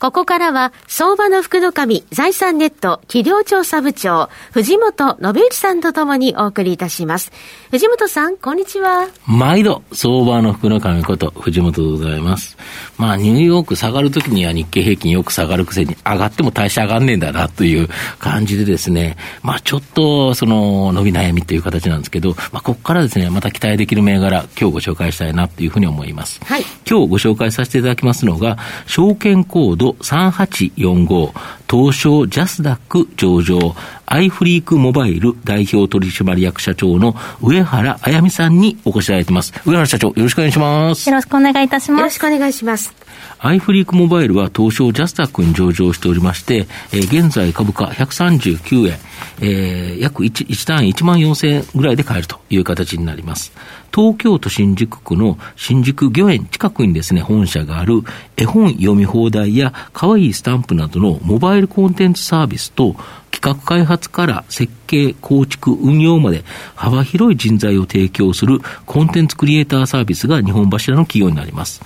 ここからは、相場の福の神、財産ネット、企業調査部長、藤本信之さんとともにお送りいたします。藤本さん、こんにちは。毎度、相場の福の神こと、藤本でございます。まあ、ニューヨーク下がるときには日経平均よく下がるくせに、上がっても大して上がんねえんだな、という感じでですね、まあ、ちょっと、その、伸び悩みという形なんですけど、まあ、ここからですね、また期待できる銘柄、今日ご紹介したいな、というふうに思います。はい。今日ご紹介させていただきますのが、証券コード3845東証ジャスダック上場アイフリークモバイル代表取締役社長の上原あやみさんにお越しいただいてます。上原社長、よろしくお願いします。よろしくお願いいたします。よろしくお願いします。アイフリークモバイルは東証ジャスタックに上場しておりまして、えー、現在株価139円、えー、約 1, 1単位1万4000円ぐらいで買えるという形になります。東京都新宿区の新宿御苑近くにですね、本社がある絵本読み放題や可愛いスタンプなどのモバイルコンテンツサービスと企画開発から設計、構築、運用まで幅広い人材を提供するコンテンツクリエイターサービスが日本柱の企業になります。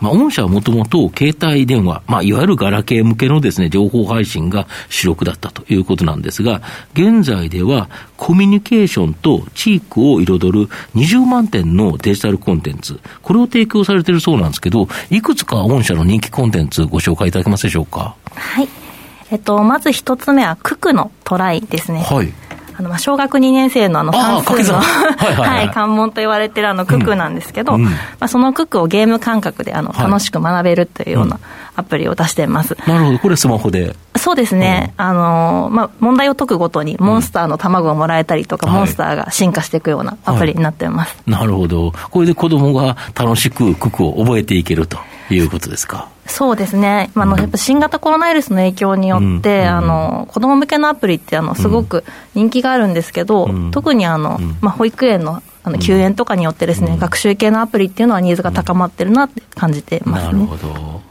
まあ、御社はもともと携帯電話、まあ、いわゆるガラケー向けのですね、情報配信が主力だったということなんですが、現在ではコミュニケーションと地域を彩る20万点のデジタルコンテンツ、これを提供されているそうなんですけど、いくつか御社の人気コンテンツご紹介いただけますでしょうか？はい。えっと、まず一つ目は、九九のトライですね。はい。あの、まあ、小学2年生のあの算数の、はいはい、関門と言われてるあの、ククなんですけど、うん、まあ、そのククをゲーム感覚であの、楽しく学べるというようなアプリを出してます。なるほど。これスマホで。そうですね。うん、あの、まあ、問題を解くごとにモンスターの卵をもらえたりとか、うん、モンスターが進化していくようなアプリになってます。はい、なるほど。これで子供が楽しくククを覚えていけると。いうことですか？そうですね、あのやっぱ新型コロナウイルスの影響によって、うん、あの子ども向けのアプリってあのすごく人気があるんですけど、うん、特にあの、まあ、保育園のあの休園とかによってですね、うん、学習系のアプリっていうのはニーズが高まってるなって感じてます、ね、なるほど。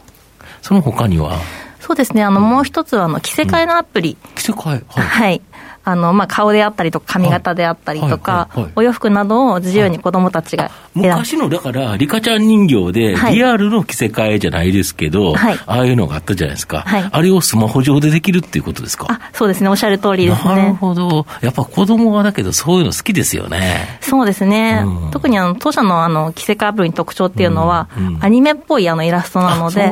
その他には？そうですね、あのもう一つはあの着せ替えのアプリ、着せ替え、はい、はいあの、まあ、顔であったりとか、髪型であったりとか、お洋服などを自由に子供たちが昔の、だから、リカちゃん人形で、リアルの着せ替えじゃないですけど、はい、ああいうのがあったじゃないですか、はい、あれをスマホ上でできるっていうことですか？あそうですね、おっしゃる通りですね。なるほど。やっぱ子供はだけど、そういうの好きですよね。そうですね。うん、特にあの、当社のあの、着せ替えアプリの特徴っていうのは、うんうん、アニメっぽいあのイラストなので、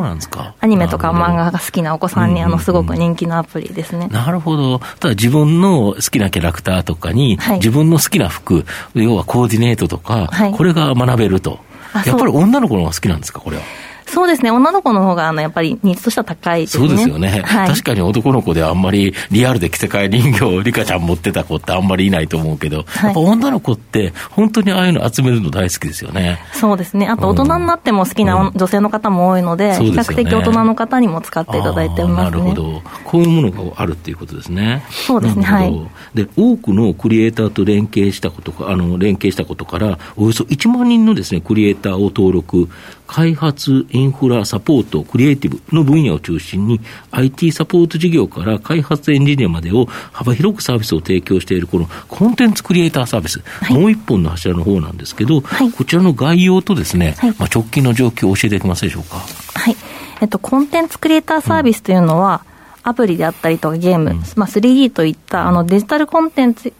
アニメとか漫画が好きなお子さんに、あの、すごく人気のアプリですね。なるほど。ただ自分の好きなキャラクターとかに、はい、自分の好きな服、要はコーディネートとか、はい、これが学べると。やっぱり女の子の方が好きなんですか、これは？そうですね、女の子の方があのやっぱりニーズとしては高いですね。そうですよね、はい、確かに男の子であんまりリアルで着せ替え人形をリカちゃん持ってた子ってあんまりいないと思うけど、はい、やっぱ女の子って本当にああいうの集めるの大好きですよね。そうですね。あと大人になっても好きな女性の方も多いので、うん、比較的大人の方にも使っていただいてます、ね、なるほど。こういうものがあるっていうことですね。そうですね。はい。で、多くのクリエイターと連携したことか、あの、連携したことから、およそ1万人のですね、クリエイターを登録、開発、インフラ、サポート、クリエイティブの分野を中心に、IT サポート事業から開発エンジニアまでを幅広くサービスを提供している、このコンテンツクリエイターサービス、はい、もう一本の柱の方なんですけど、はい、こちらの概要とですね、はい、まあ、直近の状況を教えていただけますでしょうか。はい。えっと、コンテンツクリエイターサービスというのは、うん、アプリであったりとかゲーム、うん、まあ、3D といったあのデジタルコンテンツ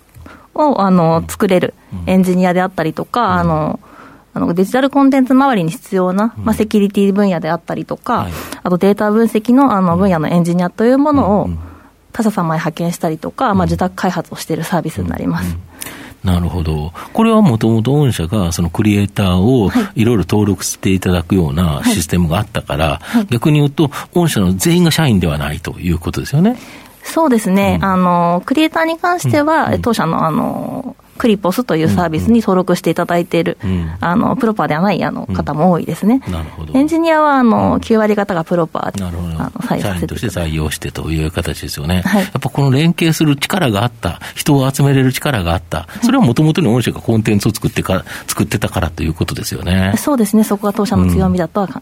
をあの作れるエンジニアであったりとか、あのあのデジタルコンテンツ周りに必要な、まあ、セキュリティ分野であったりとか、はい、あとデータ分析のあの分野のエンジニアというものを他社様へ派遣したりとか、まあ、受託開発をしているサービスになります。なるほど。これはもともと御社がそのクリエイターをい。ろいろ登録していただくようなシステムがあったから、はい。はい、逆に言うと、御社の全員が社員ではないということですよね。そうですね。うん、あの、クリエイターに関しては、うん、当社のあの、クリポスというサービスに登録していただいている、うん。うん、あのプロパーではないあの方も多いですね、うん、なるほど。エンジニアはあの9割方がプロパーで、なるほど。あの採用してとして採用してという形ですよね、はい、やっぱこの連携する力があった、人を集めれる力があった、それはもともとの御社がコンテンツを作ってか作ってたからということですよね。そうですね、そこが当社の強みだとは、考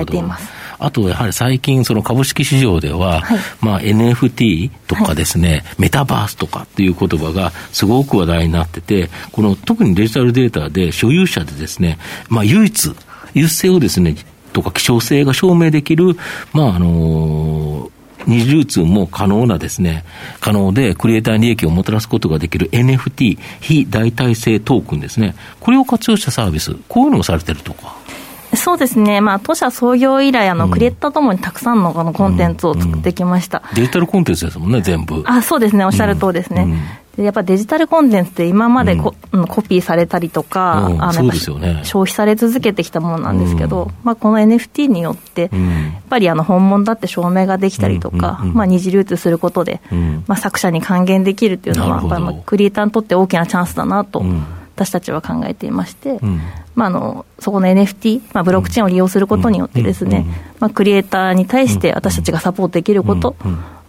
えています。あと、やはり最近、その株式市場では、はい、まあ、NFT とかですね、はい、メタバースとかっていう言葉がすごく話題になってて、この特にデジタルデータで所有者でですね、まあ、唯一、優勢をですね、とか希少性が証明できる、まあ、あのー二次流通も可能なですね、可能でクリエイターに利益をもたらすことができる NFT、非代替性トークンですね。これを活用したサービス、こういうのをされてるとか。そうですね、まあ、当社創業以来、あの、クリエイターともにたくさんのこのコンテンツを作ってきました、デジタルコンテンツですもんね、全部。あそうですね、おっしゃるとおりですね。でやっぱデジタルコンテンツって今までコうん、コピーされたりとか、うん、あの、ね、消費され続けてきたものなんですけど、うん、まあ、この NFT によって、やっぱりあの本物だって証明ができたりとか、まあ、二次流通することで、まあ、作者に還元できるっていうのは、やっぱりクリエイターにとって大きなチャンスだなと。私たちは考えていまして、まあ、あのそこの NFT、まあ、ブロックチェーンを利用することによってですね、まあ、クリエイターに対して私たちがサポートできること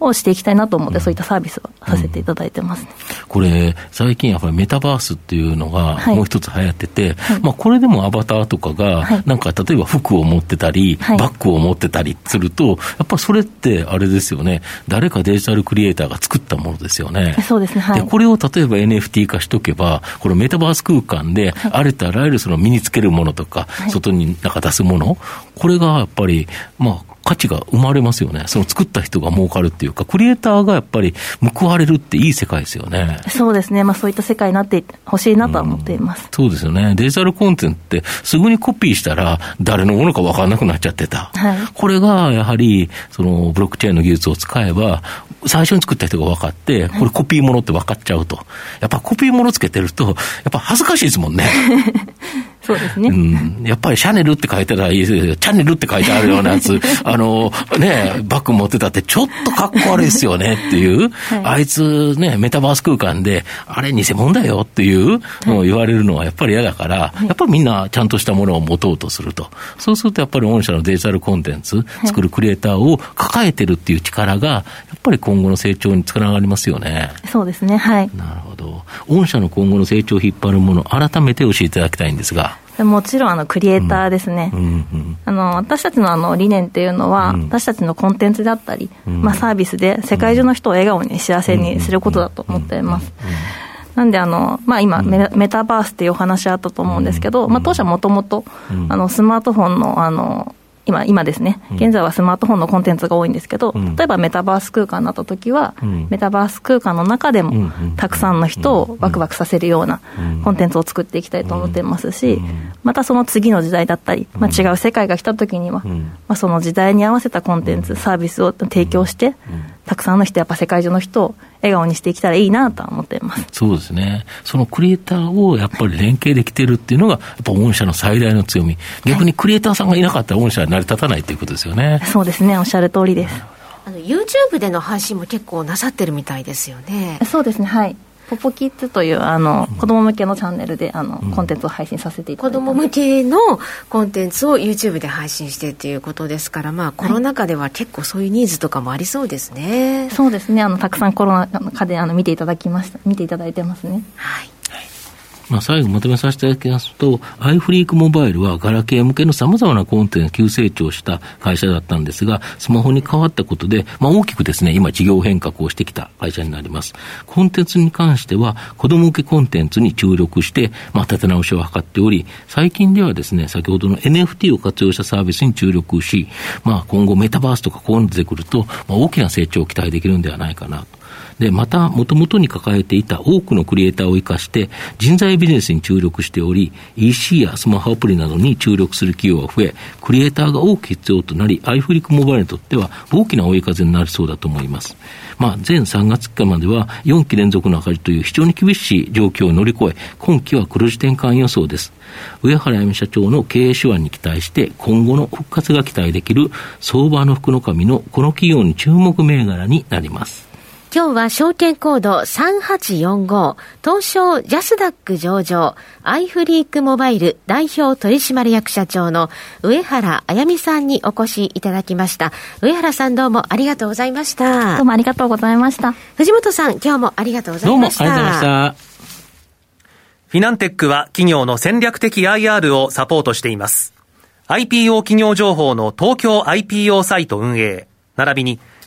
をしていきたいなと思って、そういったサービスをさせていただいてます、ね。うん、これ、最近やっぱりメタバースっていうのがもう一つ流行ってて、はい、まあ、これでもアバターとかが、なんか例えば服を持ってたり、はい、バッグを持ってたりすると、やっぱそれってあれですよね、誰かデジタルクリエイターが作ったものですよね。そうですね、はい、でこれを例えば NFT 化しとけば、このメタバース空間で、あれとあらゆるその身につけるものとか、か、外になんか出すもの、これがやっぱり、まあ、価値が生まれますよね。その作った人が儲かるっていうか、クリエイターがやっぱり報われるっていい世界ですよね。そうですね。まあそういった世界になってほしいなとは思っています、うん、そうですよね。デジタルコンテンツってすぐにコピーしたら誰のものか分からなくなっちゃってた。はい、これがやはり、そのブロックチェーンの技術を使えば、最初に作った人が分かって、これコピーものって分かっちゃうと。やっぱコピーものつけてると、やっぱ恥ずかしいですもんね。そうですね。うん。やっぱりシャネルって書いてたらいいですよ。チャンネルって書いてあるようなやつ、あの、ね、バッグ持ってたってちょっとかっこ悪いですよねっていう、はい、あいつね、メタバース空間で、あれ偽物だよっていうのを言われるのはやっぱり嫌だから、はい、やっぱりみんなちゃんとしたものを持とうとすると。そうするとやっぱり御社のデジタルコンテンツ、作るクリエイターを抱えてるっていう力が、やっぱり今後の成長につながりますよね。そうですね、はい。なるほど。御社の今後の成長を引っ張るもの、改めて教えていただきたいんですが。もちろんあのクリエイターですね、うん。うんうん、あの私たちのあの理念っていうのは、うん、私たちのコンテンツであったり、うん、まあ、サービスで世界中の人を笑顔に幸せにすることだと思っています。なんであの、まあ、今、メメタバースっていうお話あったと思うんですけど、まあ、当社もともとスマートフォンのあの今、今ですね、現在はスマートフォンのコンテンツが多いんですけど、うん、例えばメタバース空間になった時は、うん、メタバース空間の中でも、たくさんの人をワクワクさせるようなコンテンツを作っていきたいと思っていますし、またその次の時代だったり、まあ、違う世界が来た時には、まあ、その時代に合わせたコンテンツ、サービスを提供して、たくさんの人、やっぱ世界中の人を笑顔にしていけたらいいなと思っていますそうですね、そのクリエイターをやっぱり連携できてるっていうのが、やっぱ御社の最大の強み、逆にクリエイターさんがいなかったら、御社は成り立たないということですよね。そうですね、おっしゃる通りです。あの YouTube での配信も結構なさってるみたいですよね。そうですね、はい。ポポキッズというあの、子供向けのチャンネルであの、コンテンツを配信させていただいて子供向けのコンテンツを YouTube で配信してっていうことですから、まあ、コロナ禍では結構そういうニーズとかもありそうですね。はい、そうですね。あのたくさんコロナ禍であの見ていただきました見ていただいてますね。はいまあ、最後まとめさせていただきますと、アイフリークモバイルはガラケー向けの様々なコンテンツ急成長した会社だったんですが、スマホに変わったことで、まあ、大きくですね、今事業変革をしてきた会社になります。コンテンツに関しては、子供向けコンテンツに注力して、まあ、立て直しを図っており、最近ではですね、先ほどの NFT を活用したサービスに注力し、まあ、今後メタバースとかこういうの出てくると、まあ、大きな成長を期待できるんではないかなと。で、また、もともとに抱えていた多くのクリエイターを生かして、人材ビジネスに注力しており、EC やスマホアプリなどに注力する企業が増え、クリエイターが多く必要となり、アイフリックモバイルにとっては大きな追い風になりそうだと思います。まあ、前3月期までは4期連続の赤字という非常に厳しい状況を乗り越え、今期は黒字転換予想です。上原由美社長の経営手腕に期待して、今後の復活が期待できる相場の福の神のこの企業に注目銘柄になります。今日は証券コード3845東証ジャスダック上場アイフリークモバイル代表取締役社長の上原あやみさんにお越しいただきました。上原さんどうもありがとうございました。どうもありがとうございました。藤本さん今日もありがとうございました。どうもありがとうございました。フィナンテックは企業の戦略的 IR をサポートしています。IPO 企業情報の東京 IPO サイト運営、並びに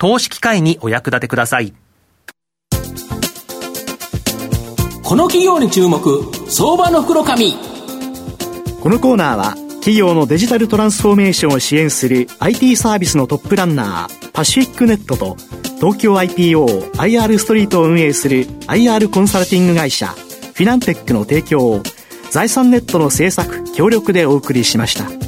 投資機会にお役立てください。この企業に注目、相場の袋紙。このコーナーは、企業のデジタルトランスフォーメーションを支援する IT サービスのトップランナー、パシフィックネットと、東京 IPO IR ストリートを運営する IR コンサルティング会社フィナンテックの提供を財産ネットの制作協力でお送りしました。